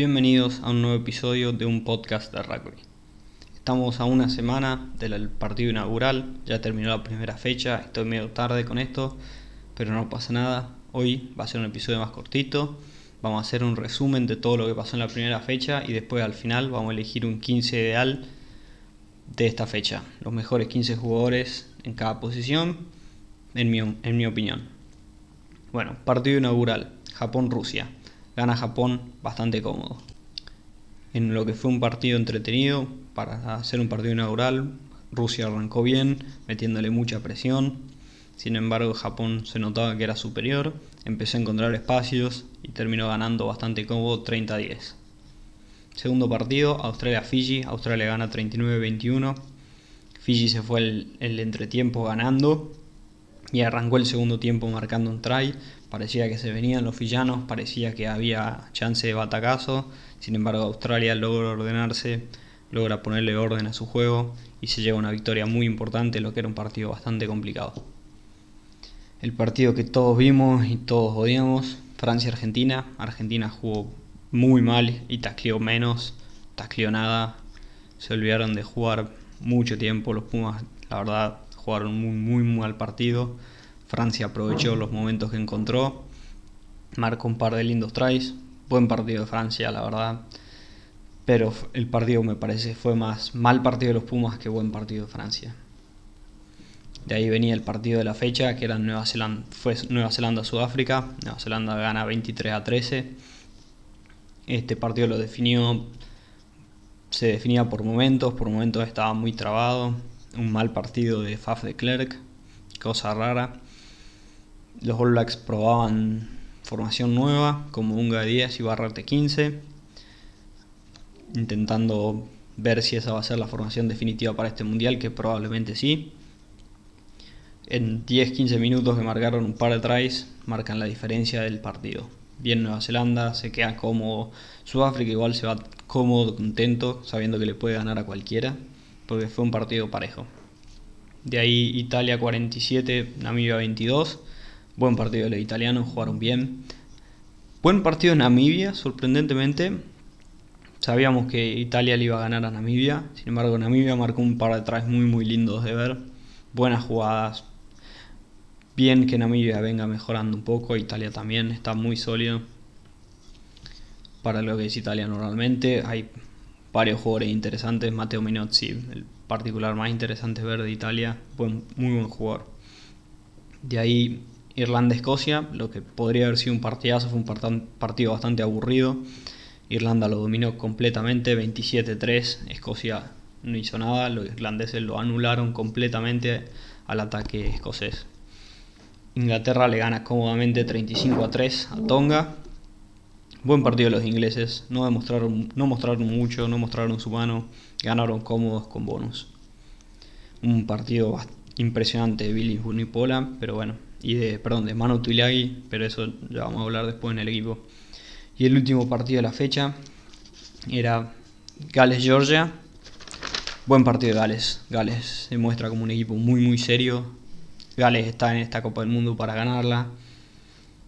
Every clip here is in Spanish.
Bienvenidos a un nuevo episodio de un podcast de rugby. Estamos a una semana del partido inaugural, ya terminó la primera fecha, estoy medio tarde con esto, pero no pasa nada. Hoy va a ser un episodio más cortito, vamos a hacer un resumen de todo lo que pasó en la primera fecha y después al final vamos a elegir un 15 ideal de esta fecha, los mejores 15 jugadores en cada posición, en mi, en mi opinión. Bueno, partido inaugural, Japón-Rusia gana Japón bastante cómodo. En lo que fue un partido entretenido, para hacer un partido inaugural, Rusia arrancó bien, metiéndole mucha presión. Sin embargo, Japón se notaba que era superior, empezó a encontrar espacios y terminó ganando bastante cómodo 30-10. Segundo partido, Australia-Fiji. Australia gana 39-21. Fiji se fue el, el entretiempo ganando y arrancó el segundo tiempo marcando un try. Parecía que se venían los villanos, parecía que había chance de batacazo. Sin embargo, Australia logra ordenarse, logra ponerle orden a su juego y se lleva una victoria muy importante, lo que era un partido bastante complicado. El partido que todos vimos y todos odiamos, Francia-Argentina. Argentina jugó muy mal y tacleó menos, tacleó nada. Se olvidaron de jugar mucho tiempo. Los Pumas, la verdad, jugaron muy, muy mal partido. Francia aprovechó los momentos que encontró, marcó un par de lindos tries. Buen partido de Francia, la verdad. Pero el partido me parece fue más mal partido de los Pumas que buen partido de Francia. De ahí venía el partido de la fecha, que era Nueva Zelanda, fue Nueva Zelanda-Sudáfrica. Nueva Zelanda gana 23 a 13. Este partido lo definió, se definía por momentos, por momentos estaba muy trabado. Un mal partido de Faf de Klerk, cosa rara los All Blacks probaban formación nueva, como Unga de 10 y Barrate 15, intentando ver si esa va a ser la formación definitiva para este mundial, que probablemente sí. En 10-15 minutos que marcaron un par de tries, marcan la diferencia del partido. Bien Nueva Zelanda, se queda cómodo. Sudáfrica igual se va cómodo, contento, sabiendo que le puede ganar a cualquiera, porque fue un partido parejo. De ahí Italia 47, Namibia 22 Buen partido de los italianos, jugaron bien. Buen partido en Namibia, sorprendentemente. Sabíamos que Italia le iba a ganar a Namibia. Sin embargo, Namibia marcó un par de tries muy muy lindos de ver. Buenas jugadas. Bien que Namibia venga mejorando un poco. Italia también está muy sólido. Para lo que es Italia normalmente. Hay varios jugadores interesantes. Matteo Minozzi, el particular más interesante ver de Italia. Buen, muy buen jugador. De ahí Irlanda-Escocia, lo que podría haber sido un partidazo, fue un partido bastante aburrido. Irlanda lo dominó completamente, 27-3. Escocia no hizo nada, los irlandeses lo anularon completamente al ataque escocés. Inglaterra le gana cómodamente 35 3 a Tonga. Buen partido los ingleses, no demostraron, no mostraron mucho, no mostraron su mano, ganaron cómodos con bonus. Un partido impresionante de Billy Unipola, pero bueno, y de, perdón, de Manu Tuilagi, pero eso ya vamos a hablar después en el equipo. Y el último partido de la fecha era Gales-Georgia. Buen partido de Gales. Gales se muestra como un equipo muy muy serio. Gales está en esta Copa del Mundo para ganarla.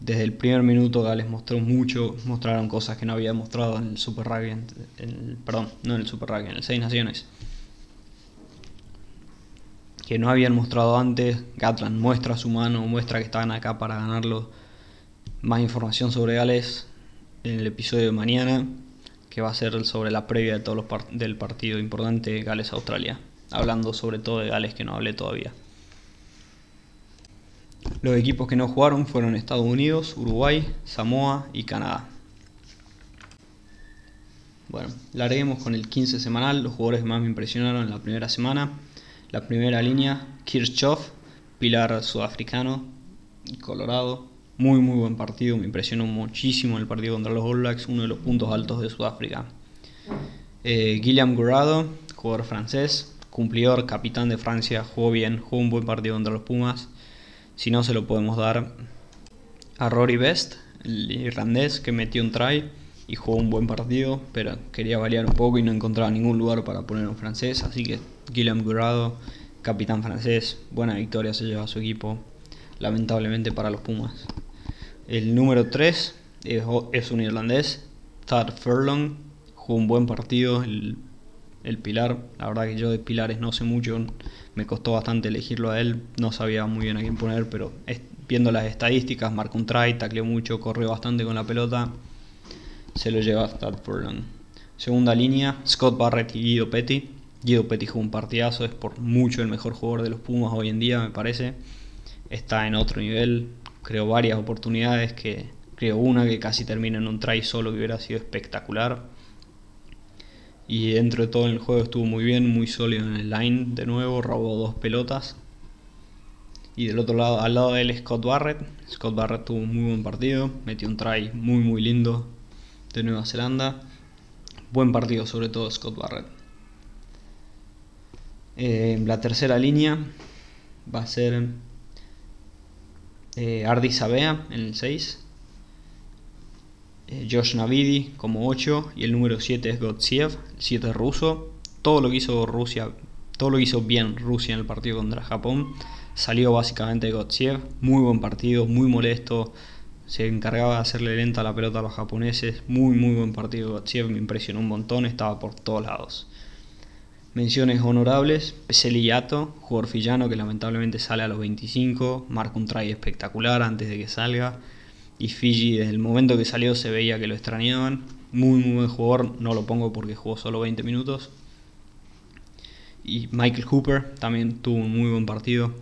Desde el primer minuto Gales mostró mucho, mostraron cosas que no había mostrado en el Super Rugby, perdón, no en el Super Rugby, en el Seis Naciones que no habían mostrado antes. Gatland muestra su mano, muestra que están acá para ganarlo. Más información sobre Gales en el episodio de mañana, que va a ser sobre la previa de todos los del partido importante Gales-Australia, hablando sobre todo de Gales que no hablé todavía. Los equipos que no jugaron fueron Estados Unidos, Uruguay, Samoa y Canadá. Bueno, larguemos con el 15 semanal, los jugadores que más me impresionaron en la primera semana. La primera línea, Kirchhoff, pilar sudafricano, Colorado. Muy, muy buen partido. Me impresionó muchísimo el partido contra los All Blacks, uno de los puntos altos de Sudáfrica. Eh, Guillaume Gurado, jugador francés, cumplidor, capitán de Francia, jugó bien, jugó un buen partido contra los Pumas. Si no, se lo podemos dar a Rory Best, el irlandés, que metió un try y jugó un buen partido, pero quería variar un poco y no encontraba ningún lugar para poner un francés, así que Guillaume Gurado, capitán francés, buena victoria se lleva a su equipo, lamentablemente para los Pumas. El número 3 es, un irlandés, Thad Furlong jugó un buen partido, el, pilar. La verdad que yo de pilares no sé mucho, me costó bastante elegirlo a él, no sabía muy bien a quién poner, pero viendo las estadísticas, marcó un try, tacleó mucho, corrió bastante con la pelota, se lo lleva Thad Furlong. Segunda línea, Scott Barrett y Guido Petty. Guido Petty jugó un partidazo, es por mucho el mejor jugador de los Pumas hoy en día, me parece. Está en otro nivel, creo varias oportunidades que creo una que casi termina en un try solo que hubiera sido espectacular. Y dentro de todo el juego estuvo muy bien, muy sólido en el line de nuevo, robó dos pelotas. Y del otro lado, al lado de él, Scott Barrett. Scott Barrett tuvo un muy buen partido, metió un try muy muy lindo de Nueva Zelanda. Buen partido, sobre todo Scott Barrett. Eh, la tercera línea va a ser eh, Ardi Sabea en el 6. Eh, Josh Navidi como 8 y el número 7 es Gotsiev, el 7 es ruso. Todo lo que hizo Rusia, todo lo hizo bien Rusia en el partido contra Japón salió básicamente de. Muy buen partido, muy molesto. Se encargaba de hacerle lenta la pelota a los japoneses. Muy, muy buen partido Gotsiev, me impresionó un montón, estaba por todos lados. Menciones honorables, Peseliato, jugador fillano que lamentablemente sale a los 25, marca un try espectacular antes de que salga. Y Fiji desde el momento que salió se veía que lo extrañaban. Muy muy buen jugador, no lo pongo porque jugó solo 20 minutos. Y Michael Hooper también tuvo un muy buen partido.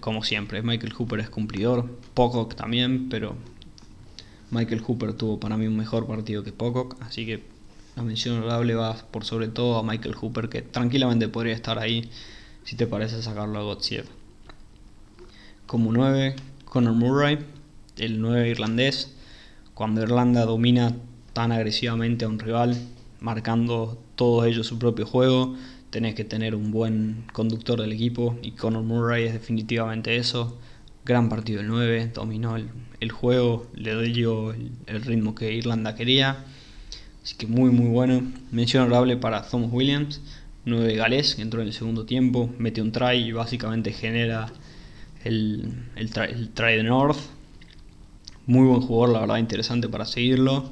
Como siempre, Michael Hooper es cumplidor. Pocock también, pero Michael Hooper tuvo para mí un mejor partido que Pocock. Así que la mención honorable va por sobre todo a Michael Hooper, que tranquilamente podría estar ahí si te parece sacarlo a Gotsiev. Como 9, Conor Murray, el 9 irlandés, cuando Irlanda domina tan agresivamente a un rival, marcando todos ellos su propio juego, tenés que tener un buen conductor del equipo y Conor Murray es definitivamente eso. Gran partido el 9, dominó el, juego, le dio el, ritmo que Irlanda quería. Así que muy muy bueno. Mención honorable para Thomas Williams, 9 galés, que entró en el segundo tiempo, mete un try y básicamente genera el, el, try, de North. Muy buen jugador, la verdad, interesante para seguirlo.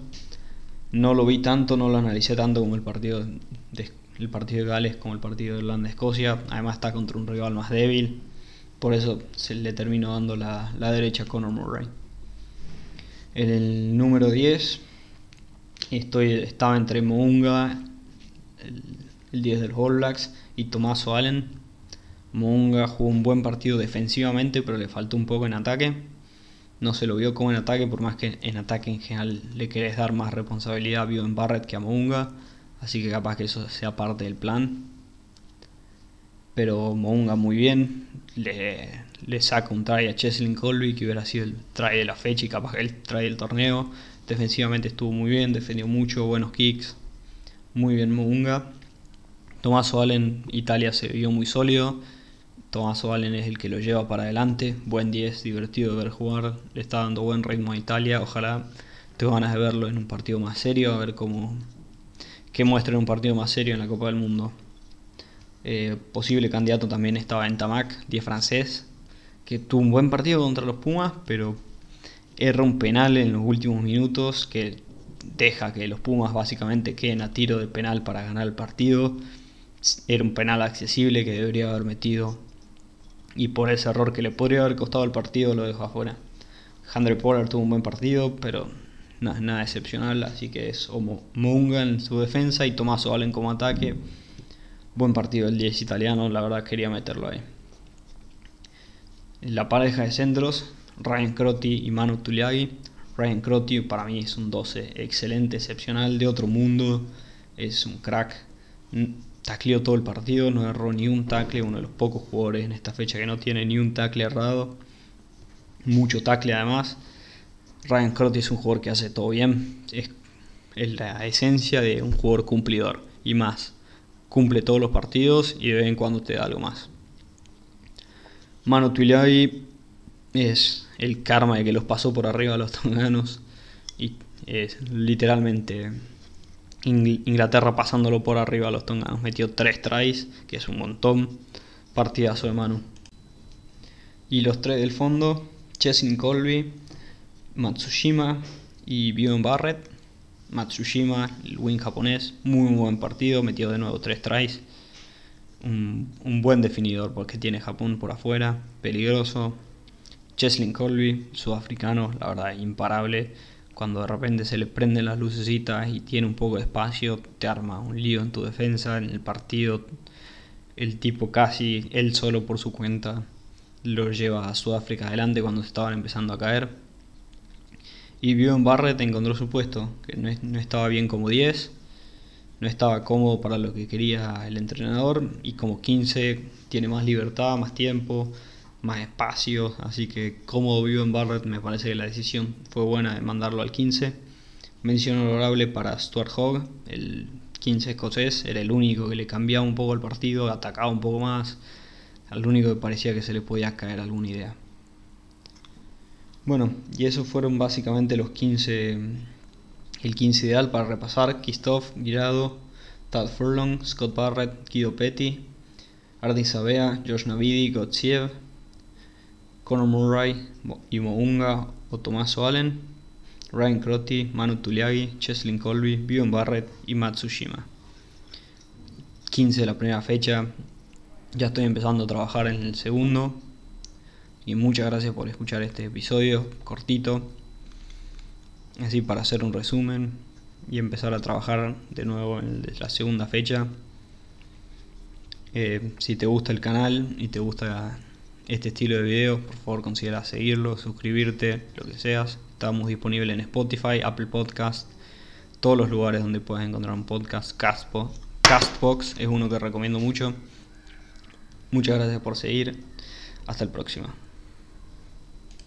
No lo vi tanto, no lo analicé tanto como el partido de, el partido de Gales, como el partido de Irlanda-Escocia. Además está contra un rival más débil. Por eso se le terminó dando la, derecha a Conor Murray. En el número 10 estoy, estaba entre Mounga, el, el 10 del All Blacks, y Tomaso Allen. Monga jugó un buen partido defensivamente, pero le faltó un poco en ataque. No se lo vio como en ataque, por más que en ataque en general le querés dar más responsabilidad a en Barrett que a Mounga. Así que capaz que eso sea parte del plan. Pero Mounga muy bien. Le, le saca un try a Cheslin Colby, que hubiera sido el try de la fecha y capaz que el try del torneo. Defensivamente estuvo muy bien, defendió mucho, buenos kicks. Muy bien Mounga. Tomás Allen, Italia se vio muy sólido Tomás Valen es el que lo lleva para adelante. Buen 10, divertido de ver jugar. Le está dando buen ritmo a Italia. Ojalá tengo ganas de verlo en un partido más serio. A ver cómo. qué muestra en un partido más serio en la Copa del Mundo. Eh, posible candidato también estaba en Tamac, 10 francés. Que tuvo un buen partido contra los Pumas, pero erra un penal en los últimos minutos que deja que los Pumas básicamente queden a tiro de penal para ganar el partido. Era un penal accesible que debería haber metido y por ese error que le podría haber costado el partido lo dejó afuera. Andre Pollard tuvo un buen partido, pero nada, nada excepcional, así que es Homo Munga en su defensa y Tommaso Allen como ataque. Buen partido el 10 italiano, la verdad quería meterlo ahí. La pareja de centros, Ryan Crotty y Manu Tuliagi. Ryan Crotty para mí es un 12 excelente, excepcional, de otro mundo, es un crack tacleó todo el partido, no erró ni un tackle, uno de los pocos jugadores en esta fecha que no tiene ni un tackle errado. Mucho tackle además. Ryan Crotty es un jugador que hace todo bien. Es, la esencia de un jugador cumplidor y más. Cumple todos los partidos y de vez en cuando te da algo más. Manu Tuilagi es el karma de que los pasó por arriba a los tonganos y es literalmente Inglaterra pasándolo por arriba a los tonganos. Metió 3 tries, que es un montón. Partidazo de mano. Y los tres del fondo, Cheslin Colby, Matsushima, y Bjorn Barrett. Matsushima, el win japonés, muy buen partido, metió de nuevo tres tries. Un, un, buen definidor porque tiene Japón por afuera, peligroso. Cheslin Colby, sudafricano, la verdad, imparable. Cuando de repente se le prenden las lucecitas y tiene un poco de espacio, te arma un lío en tu defensa. En el partido, el tipo casi él solo por su cuenta lo lleva a Sudáfrica adelante cuando se estaban empezando a caer. Y Bjorn Barrett encontró su puesto, que no, no estaba bien como 10, no estaba cómodo para lo que quería el entrenador y como 15 tiene más libertad, más tiempo, más espacio, así que cómodo Bjorn Barrett me parece que la decisión fue buena de mandarlo al 15. Mención honorable para Stuart Hogg, el 15 escocés, era el único que le cambiaba un poco el partido, atacaba un poco más, al único que parecía que se le podía caer alguna idea. Bueno, y esos fueron básicamente los 15, el 15 ideal para repasar. Christoph Girado, Tad Furlong, Scott Barrett, Guido Petty, Ardi Sabea, Josh Navidi, Gotsiev, Conor Murray, Mounga o Tomaso Allen, Ryan Crotty, Manu Tuliagi, Cheslin Colby, Bjorn Barrett y Matsushima. 15 de la primera fecha. Ya estoy empezando a trabajar en el segundo. Y muchas gracias por escuchar este episodio cortito. Así para hacer un resumen y empezar a trabajar de nuevo en la segunda fecha. Eh, si te gusta el canal y te gusta este estilo de videos, por favor considera seguirlo, suscribirte, lo que seas. Estamos disponibles en Spotify, Apple Podcast, todos los lugares donde puedes encontrar un podcast. Castbox, Castbox es uno que recomiendo mucho. Muchas gracias por seguir. Hasta el próximo.